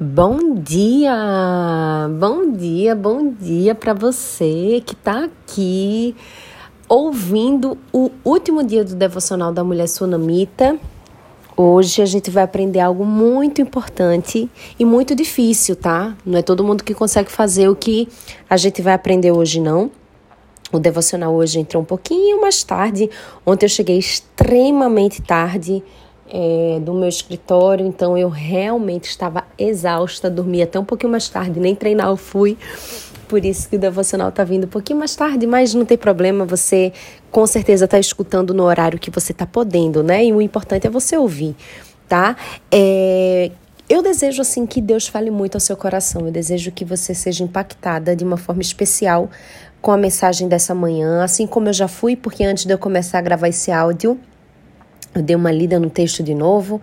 Bom dia, bom dia, bom dia para você que está aqui ouvindo o último dia do devocional da mulher sunamita. Hoje a gente vai aprender algo muito importante e muito difícil, tá? Não é todo mundo que consegue fazer o que a gente vai aprender hoje, não. O devocional hoje entrou um pouquinho mais tarde. Ontem eu cheguei extremamente tarde é, do meu escritório, então eu realmente estava exausta, dormi até um pouquinho mais tarde, nem treinar eu fui. Por isso que o devocional está vindo um pouquinho mais tarde, mas não tem problema, você com certeza está escutando no horário que você está podendo, né? E o importante é você ouvir, tá? É, eu desejo assim que Deus fale muito ao seu coração. Eu desejo que você seja impactada de uma forma especial com a mensagem dessa manhã, assim como eu já fui, porque antes de eu começar a gravar esse áudio, eu dei uma lida no texto de novo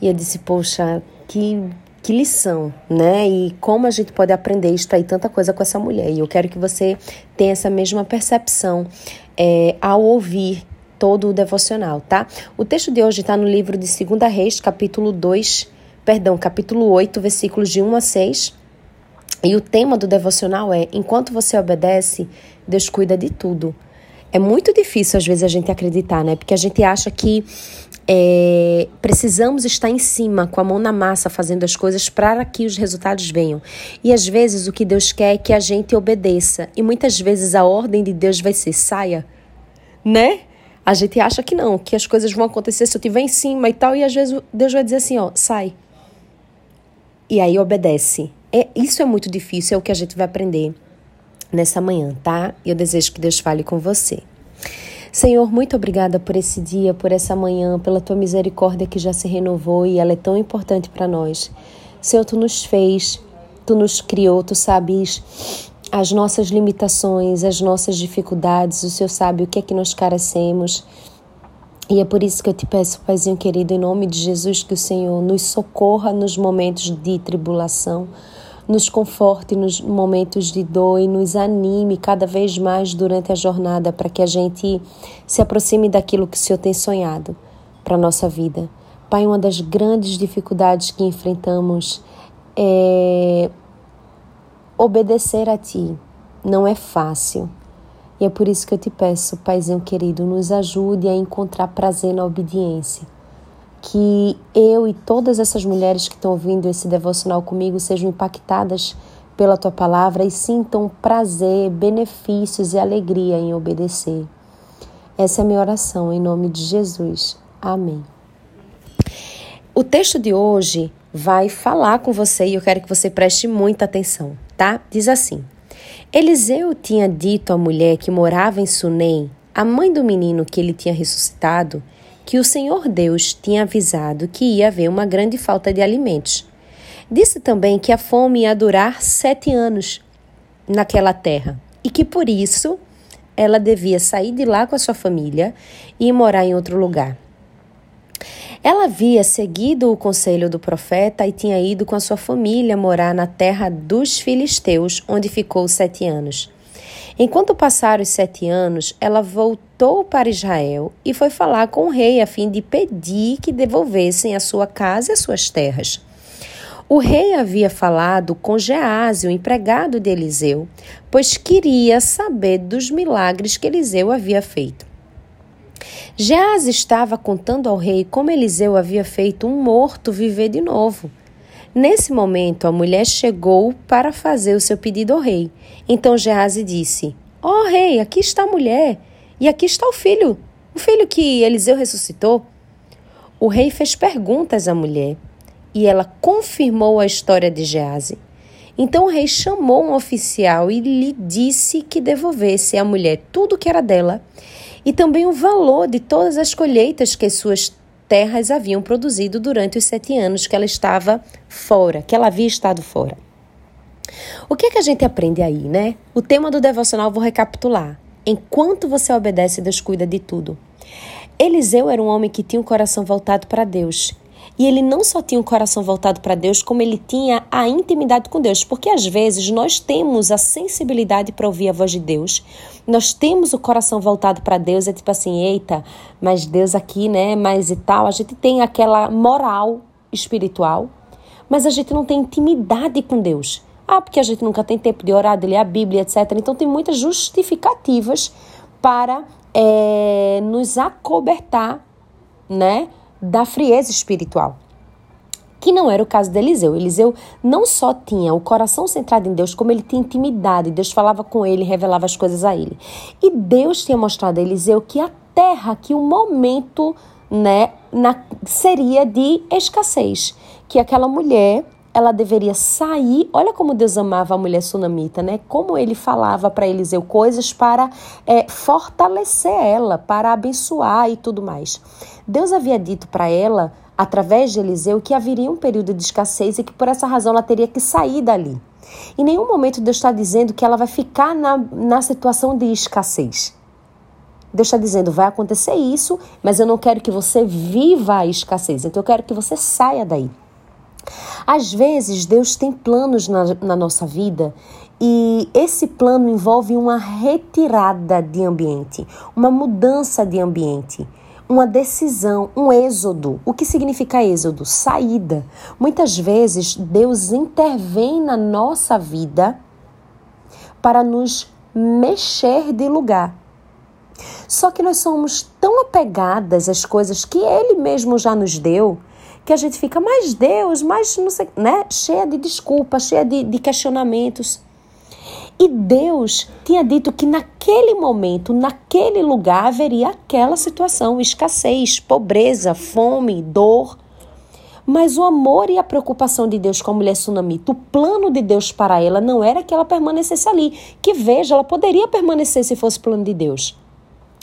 e eu disse, poxa, que, que lição, né? E como a gente pode aprender isso aí tanta coisa com essa mulher. E eu quero que você tenha essa mesma percepção é, ao ouvir todo o devocional, tá? O texto de hoje está no livro de 2 Reis, capítulo 2, perdão, capítulo 8, versículos de 1 a 6. E o tema do devocional é: enquanto você obedece, Deus cuida de tudo. É muito difícil, às vezes, a gente acreditar, né? Porque a gente acha que é, precisamos estar em cima, com a mão na massa, fazendo as coisas para que os resultados venham. E às vezes o que Deus quer é que a gente obedeça. E muitas vezes a ordem de Deus vai ser saia, né? A gente acha que não, que as coisas vão acontecer se eu estiver em cima e tal. E às vezes Deus vai dizer assim: ó, sai. E aí obedece. É, isso é muito difícil, é o que a gente vai aprender nessa manhã, tá? E eu desejo que Deus fale com você. Senhor, muito obrigada por esse dia, por essa manhã, pela tua misericórdia que já se renovou e ela é tão importante para nós. Senhor, tu nos fez, tu nos criou, tu sabes as nossas limitações, as nossas dificuldades, o Senhor sabe o que é que nós carecemos. E é por isso que eu te peço, Paizinho querido, em nome de Jesus, que o Senhor nos socorra nos momentos de tribulação nos conforte nos momentos de dor e nos anime cada vez mais durante a jornada para que a gente se aproxime daquilo que o Senhor tem sonhado para a nossa vida. Pai, uma das grandes dificuldades que enfrentamos é obedecer a Ti. Não é fácil. E é por isso que eu te peço, Paizinho querido, nos ajude a encontrar prazer na obediência que eu e todas essas mulheres que estão ouvindo esse devocional comigo sejam impactadas pela tua palavra e sintam prazer, benefícios e alegria em obedecer. Essa é a minha oração em nome de Jesus. Amém. O texto de hoje vai falar com você e eu quero que você preste muita atenção, tá? Diz assim: Eliseu tinha dito à mulher que morava em Sunem, a mãe do menino que ele tinha ressuscitado, que o Senhor Deus tinha avisado que ia haver uma grande falta de alimentos. Disse também que a fome ia durar sete anos naquela terra e que por isso ela devia sair de lá com a sua família e morar em outro lugar. Ela havia seguido o conselho do profeta e tinha ido com a sua família morar na terra dos filisteus, onde ficou sete anos. Enquanto passaram os sete anos, ela voltou para Israel e foi falar com o rei a fim de pedir que devolvessem a sua casa e as suas terras. O rei havia falado com Gease, o empregado de Eliseu, pois queria saber dos milagres que Eliseu havia feito. Gease estava contando ao rei como Eliseu havia feito um morto viver de novo. Nesse momento, a mulher chegou para fazer o seu pedido ao rei. Então Gease disse: Ó oh, rei, aqui está a mulher, e aqui está o filho, o filho que Eliseu ressuscitou. O rei fez perguntas à mulher, e ela confirmou a história de Gease. Então o rei chamou um oficial e lhe disse que devolvesse à mulher tudo que era dela e também o valor de todas as colheitas que suas terras haviam produzido durante os sete anos que ela estava fora, que ela havia estado fora. O que é que a gente aprende aí, né? O tema do devocional vou recapitular. Enquanto você obedece, Deus cuida de tudo. Eliseu era um homem que tinha um coração voltado para Deus. E ele não só tinha um coração voltado para Deus, como ele tinha a intimidade com Deus. Porque às vezes nós temos a sensibilidade para ouvir a voz de Deus, nós temos o coração voltado para Deus, é tipo assim, eita, mas Deus aqui, né, mas e tal. A gente tem aquela moral espiritual, mas a gente não tem intimidade com Deus. Ah, porque a gente nunca tem tempo de orar, de ler a Bíblia, etc. Então tem muitas justificativas para é, nos acobertar, né, da frieza espiritual. Que não era o caso de Eliseu. Eliseu não só tinha o coração centrado em Deus, como ele tinha intimidade. Deus falava com ele, revelava as coisas a ele. E Deus tinha mostrado a Eliseu que a terra, que o momento, né, na, seria de escassez, que aquela mulher ela deveria sair. Olha como Deus amava a mulher sunamita, né? Como ele falava para Eliseu coisas para é, fortalecer ela, para abençoar e tudo mais. Deus havia dito para ela, através de Eliseu, que haveria um período de escassez e que por essa razão ela teria que sair dali. Em nenhum momento Deus está dizendo que ela vai ficar na, na situação de escassez. Deus está dizendo, vai acontecer isso, mas eu não quero que você viva a escassez, então eu quero que você saia daí. Às vezes, Deus tem planos na, na nossa vida e esse plano envolve uma retirada de ambiente, uma mudança de ambiente uma decisão, um êxodo. O que significa êxodo? Saída. Muitas vezes Deus intervém na nossa vida para nos mexer de lugar. Só que nós somos tão apegadas às coisas que Ele mesmo já nos deu que a gente fica, mais Deus, mais não sei, né? Cheia de desculpas, cheia de, de questionamentos. E Deus tinha dito que naquele momento, naquele lugar, haveria aquela situação: escassez, pobreza, fome, dor. Mas o amor e a preocupação de Deus com a mulher sunamita, o plano de Deus para ela não era que ela permanecesse ali. Que veja, ela poderia permanecer se fosse plano de Deus.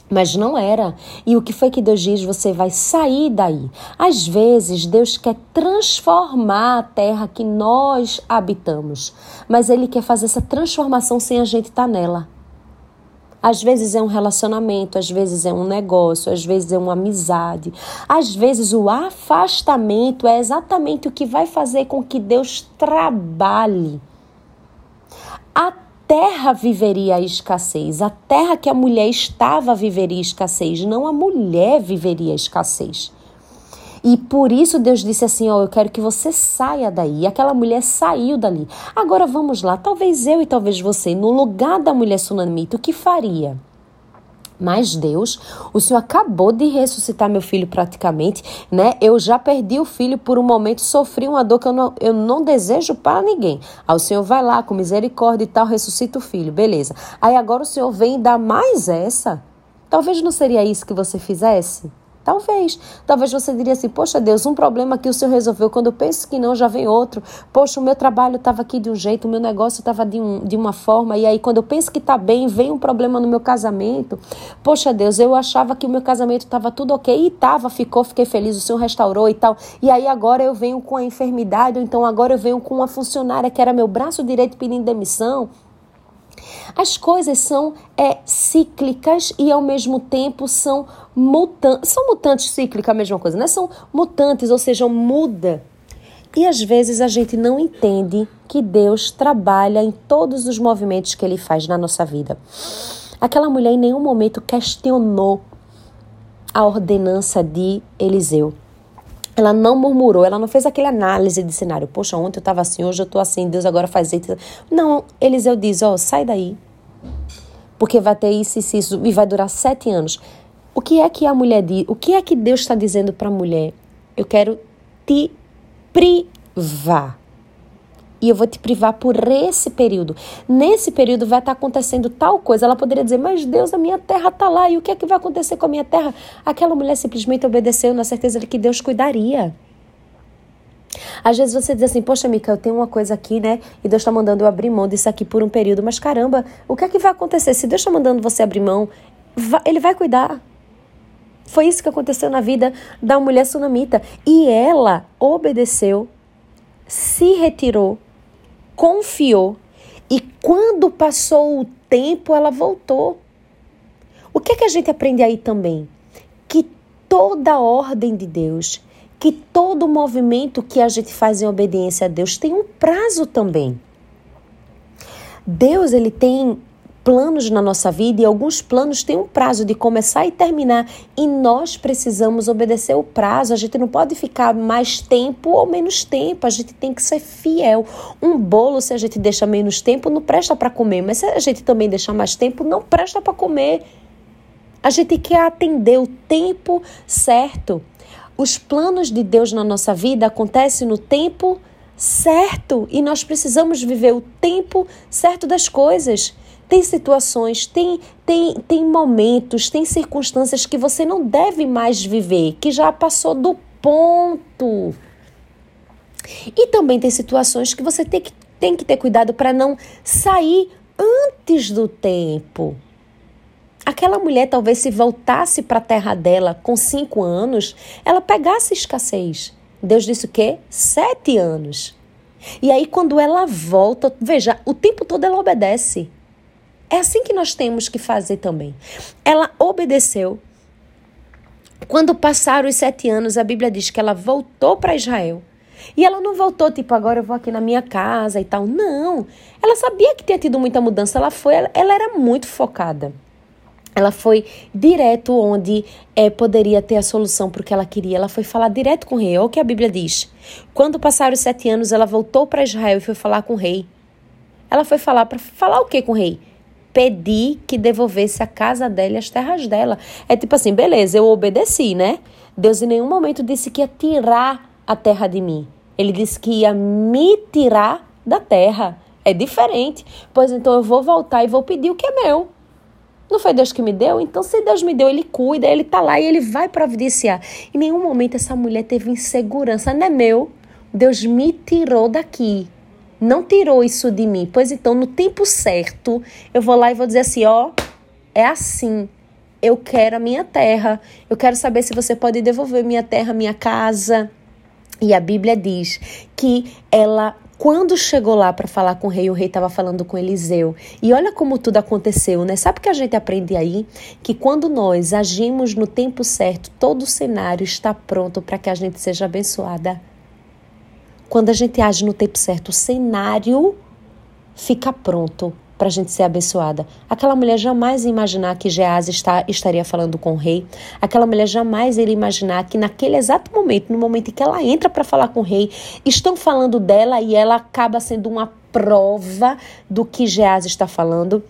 Mas não era. E o que foi que Deus diz? Você vai sair daí. Às vezes, Deus quer transformar a terra que nós habitamos, mas Ele quer fazer essa transformação sem a gente estar tá nela. Às vezes é um relacionamento, às vezes é um negócio, às vezes é uma amizade. Às vezes o afastamento é exatamente o que vai fazer com que Deus trabalhe. A terra viveria a escassez, a terra que a mulher estava viveria escassez, não a mulher viveria a escassez. E por isso Deus disse assim: Ó, oh, eu quero que você saia daí. Aquela mulher saiu dali. Agora vamos lá, talvez eu e talvez você, no lugar da mulher sunamita, o que faria? Mas Deus, o Senhor acabou de ressuscitar meu filho praticamente, né? Eu já perdi o filho por um momento, sofri uma dor que eu não, eu não desejo para ninguém. Aí o Senhor vai lá com misericórdia e tal, ressuscita o filho, beleza. Aí agora o Senhor vem e dá mais essa. Talvez não seria isso que você fizesse? Talvez. Talvez você diria assim: Poxa, Deus, um problema que o Senhor resolveu. Quando eu penso que não, já vem outro. Poxa, o meu trabalho estava aqui de um jeito, o meu negócio estava de, um, de uma forma. E aí, quando eu penso que está bem, vem um problema no meu casamento. Poxa, Deus, eu achava que o meu casamento estava tudo ok. E estava, ficou, fiquei feliz, o Senhor restaurou e tal. E aí, agora eu venho com a enfermidade, ou então agora eu venho com uma funcionária que era meu braço direito pedindo demissão. As coisas são é, cíclicas e ao mesmo tempo são mutantes. São mutantes cíclicas, a mesma coisa, né? São mutantes, ou seja, muda. E às vezes a gente não entende que Deus trabalha em todos os movimentos que ele faz na nossa vida. Aquela mulher em nenhum momento questionou a ordenança de Eliseu. Ela não murmurou, ela não fez aquela análise de cenário. Poxa, ontem eu estava assim, hoje eu estou assim, Deus agora faz isso. Não, Eliseu diz: Ó, oh, sai daí. Porque vai ter isso, isso, isso, e vai durar sete anos. O que é que a mulher diz? O que é que Deus está dizendo para a mulher? Eu quero te privar e eu vou te privar por esse período. Nesse período vai estar acontecendo tal coisa. Ela poderia dizer, mas Deus, a minha terra está lá. E o que é que vai acontecer com a minha terra? Aquela mulher simplesmente obedeceu na certeza de que Deus cuidaria. Às vezes você diz assim, poxa, Mica, eu tenho uma coisa aqui, né? E Deus está mandando eu abrir mão disso aqui por um período. Mas caramba, o que é que vai acontecer? Se Deus está mandando você abrir mão, Ele vai cuidar. Foi isso que aconteceu na vida da mulher sunamita. E ela obedeceu, se retirou confiou e quando passou o tempo ela voltou. O que é que a gente aprende aí também? Que toda ordem de Deus, que todo movimento que a gente faz em obediência a Deus tem um prazo também. Deus ele tem planos na nossa vida e alguns planos têm um prazo de começar e terminar e nós precisamos obedecer o prazo. A gente não pode ficar mais tempo ou menos tempo, a gente tem que ser fiel. Um bolo, se a gente deixa menos tempo, não presta para comer, mas se a gente também deixar mais tempo, não presta para comer. A gente quer atender o tempo certo. Os planos de Deus na nossa vida acontecem no tempo certo e nós precisamos viver o tempo certo das coisas. Tem situações, tem, tem, tem momentos, tem circunstâncias que você não deve mais viver, que já passou do ponto. E também tem situações que você tem que, tem que ter cuidado para não sair antes do tempo. Aquela mulher, talvez, se voltasse para a terra dela com cinco anos, ela pegasse escassez. Deus disse o quê? Sete anos. E aí, quando ela volta, veja, o tempo todo ela obedece. É assim que nós temos que fazer também. Ela obedeceu. Quando passaram os sete anos, a Bíblia diz que ela voltou para Israel. E ela não voltou, tipo, agora eu vou aqui na minha casa e tal. Não. Ela sabia que tinha tido muita mudança. Ela foi, ela, ela era muito focada. Ela foi direto onde é, poderia ter a solução para o que ela queria. Ela foi falar direto com o rei. Olha o que a Bíblia diz. Quando passaram os sete anos, ela voltou para Israel e foi falar com o rei. Ela foi falar para falar o que com o rei? pedir que devolvesse a casa dela e as terras dela. É tipo assim, beleza, eu obedeci, né? Deus em nenhum momento disse que ia tirar a terra de mim. Ele disse que ia me tirar da terra. É diferente. Pois então eu vou voltar e vou pedir o que é meu. Não foi Deus que me deu? Então, se Deus me deu, Ele cuida, Ele tá lá e Ele vai providenciar. Em nenhum momento essa mulher teve insegurança. Não é meu. Deus me tirou daqui não tirou isso de mim. Pois então, no tempo certo, eu vou lá e vou dizer assim: ó, é assim. Eu quero a minha terra. Eu quero saber se você pode devolver minha terra, minha casa. E a Bíblia diz que ela quando chegou lá para falar com o rei, o rei estava falando com Eliseu. E olha como tudo aconteceu, né? Sabe o que a gente aprende aí? Que quando nós agimos no tempo certo, todo o cenário está pronto para que a gente seja abençoada. Quando a gente age no tempo certo, o cenário fica pronto para a gente ser abençoada. Aquela mulher jamais ia imaginar que Gease está, estaria falando com o rei. Aquela mulher jamais iria imaginar que naquele exato momento, no momento em que ela entra para falar com o rei, estão falando dela e ela acaba sendo uma prova do que Gease está falando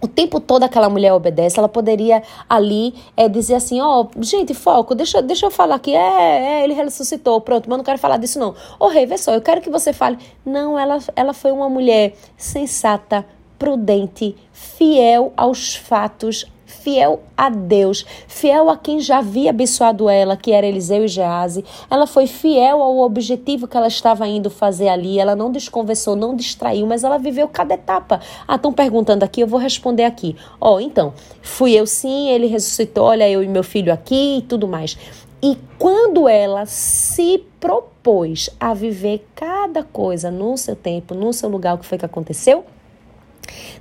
o tempo todo aquela mulher obedece, ela poderia ali é, dizer assim, ó, oh, gente, foco, deixa, deixa eu falar aqui, é, é, ele ressuscitou, pronto, mas não quero falar disso não. Ô rei, vê só, eu quero que você fale. Não, ela, ela foi uma mulher sensata, prudente, fiel aos fatos, fiel a Deus, fiel a quem já havia abençoado ela, que era Eliseu e Gease. Ela foi fiel ao objetivo que ela estava indo fazer ali. Ela não desconversou, não distraiu, mas ela viveu cada etapa. Ah, estão perguntando aqui, eu vou responder aqui. Ó, oh, então, fui eu sim, ele ressuscitou, olha eu e meu filho aqui e tudo mais. E quando ela se propôs a viver cada coisa no seu tempo, no seu lugar, o que foi que aconteceu?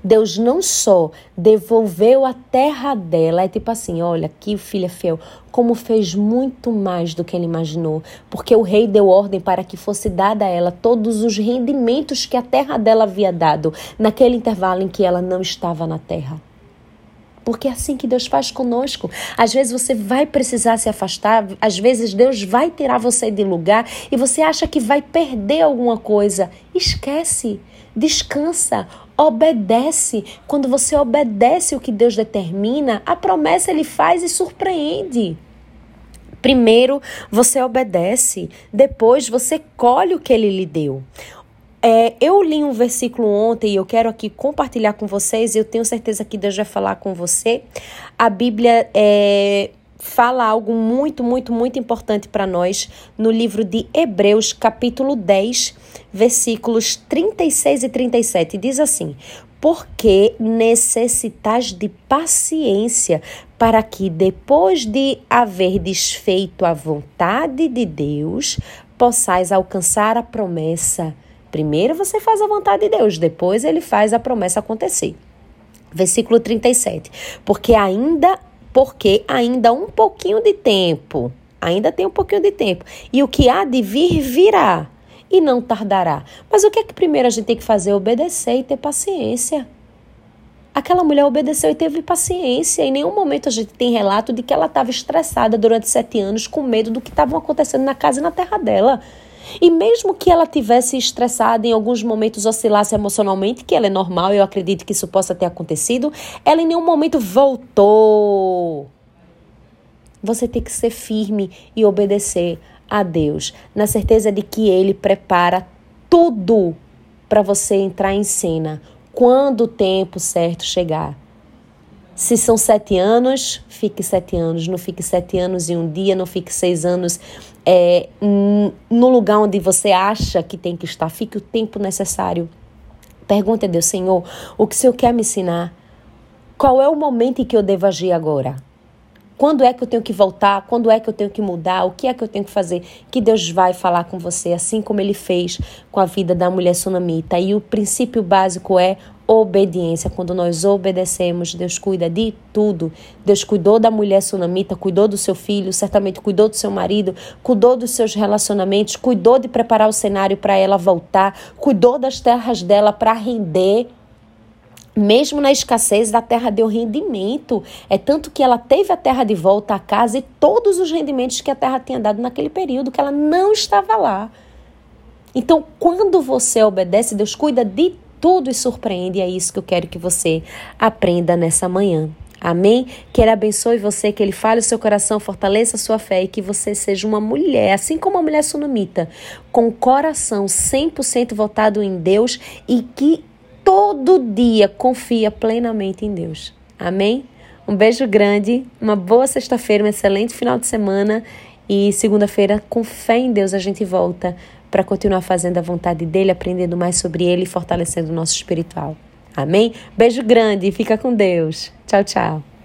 Deus não só devolveu a terra dela, é tipo assim, olha, que filha fiel, como fez muito mais do que ele imaginou, porque o rei deu ordem para que fosse dada a ela todos os rendimentos que a terra dela havia dado naquele intervalo em que ela não estava na terra. Porque é assim que Deus faz conosco. Às vezes você vai precisar se afastar, às vezes Deus vai tirar você de lugar e você acha que vai perder alguma coisa. Esquece, descansa, obedece. Quando você obedece o que Deus determina, a promessa ele faz e surpreende. Primeiro você obedece, depois você colhe o que ele lhe deu. É, eu li um versículo ontem e eu quero aqui compartilhar com vocês, eu tenho certeza que Deus vai falar com você. A Bíblia é, fala algo muito, muito, muito importante para nós no livro de Hebreus, capítulo 10, versículos 36 e 37. Diz assim: Porque necessitais de paciência para que, depois de haver desfeito a vontade de Deus, possais alcançar a promessa. Primeiro você faz a vontade de Deus, depois ele faz a promessa acontecer. Versículo 37. Porque ainda porque ainda um pouquinho de tempo, ainda tem um pouquinho de tempo, e o que há de vir virá e não tardará. Mas o que é que primeiro a gente tem que fazer? Obedecer e ter paciência. Aquela mulher obedeceu e teve paciência. Em nenhum momento a gente tem relato de que ela estava estressada durante sete anos com medo do que estava acontecendo na casa e na terra dela. E mesmo que ela tivesse estressada em alguns momentos oscilasse emocionalmente, que ela é normal, eu acredito que isso possa ter acontecido, ela em nenhum momento voltou. Você tem que ser firme e obedecer a Deus, na certeza de que Ele prepara tudo para você entrar em cena quando o tempo certo chegar. Se são sete anos, fique sete anos. Não fique sete anos em um dia, não fique seis anos é, no lugar onde você acha que tem que estar. Fique o tempo necessário. Pergunte a Deus, Senhor, o que o Senhor quer me ensinar? Qual é o momento em que eu devo agir agora? Quando é que eu tenho que voltar? Quando é que eu tenho que mudar? O que é que eu tenho que fazer? Que Deus vai falar com você, assim como ele fez com a vida da mulher sunamita. E o princípio básico é obediência. Quando nós obedecemos, Deus cuida de tudo. Deus cuidou da mulher sunamita, cuidou do seu filho, certamente cuidou do seu marido, cuidou dos seus relacionamentos, cuidou de preparar o cenário para ela voltar, cuidou das terras dela para render mesmo na escassez, a terra deu rendimento. É tanto que ela teve a terra de volta à casa e todos os rendimentos que a terra tinha dado naquele período que ela não estava lá. Então, quando você obedece, Deus cuida de tudo e surpreende. E é isso que eu quero que você aprenda nessa manhã. Amém? Que Ele abençoe você, que Ele fale o seu coração, fortaleça a sua fé e que você seja uma mulher, assim como a mulher sunamita, com coração 100% voltado em Deus e que todo dia confia plenamente em Deus. Amém? Um beijo grande, uma boa sexta-feira, um excelente final de semana e segunda-feira, com fé em Deus, a gente volta para continuar fazendo a vontade dele, aprendendo mais sobre ele e fortalecendo o nosso espiritual. Amém? Beijo grande, fica com Deus. Tchau, tchau.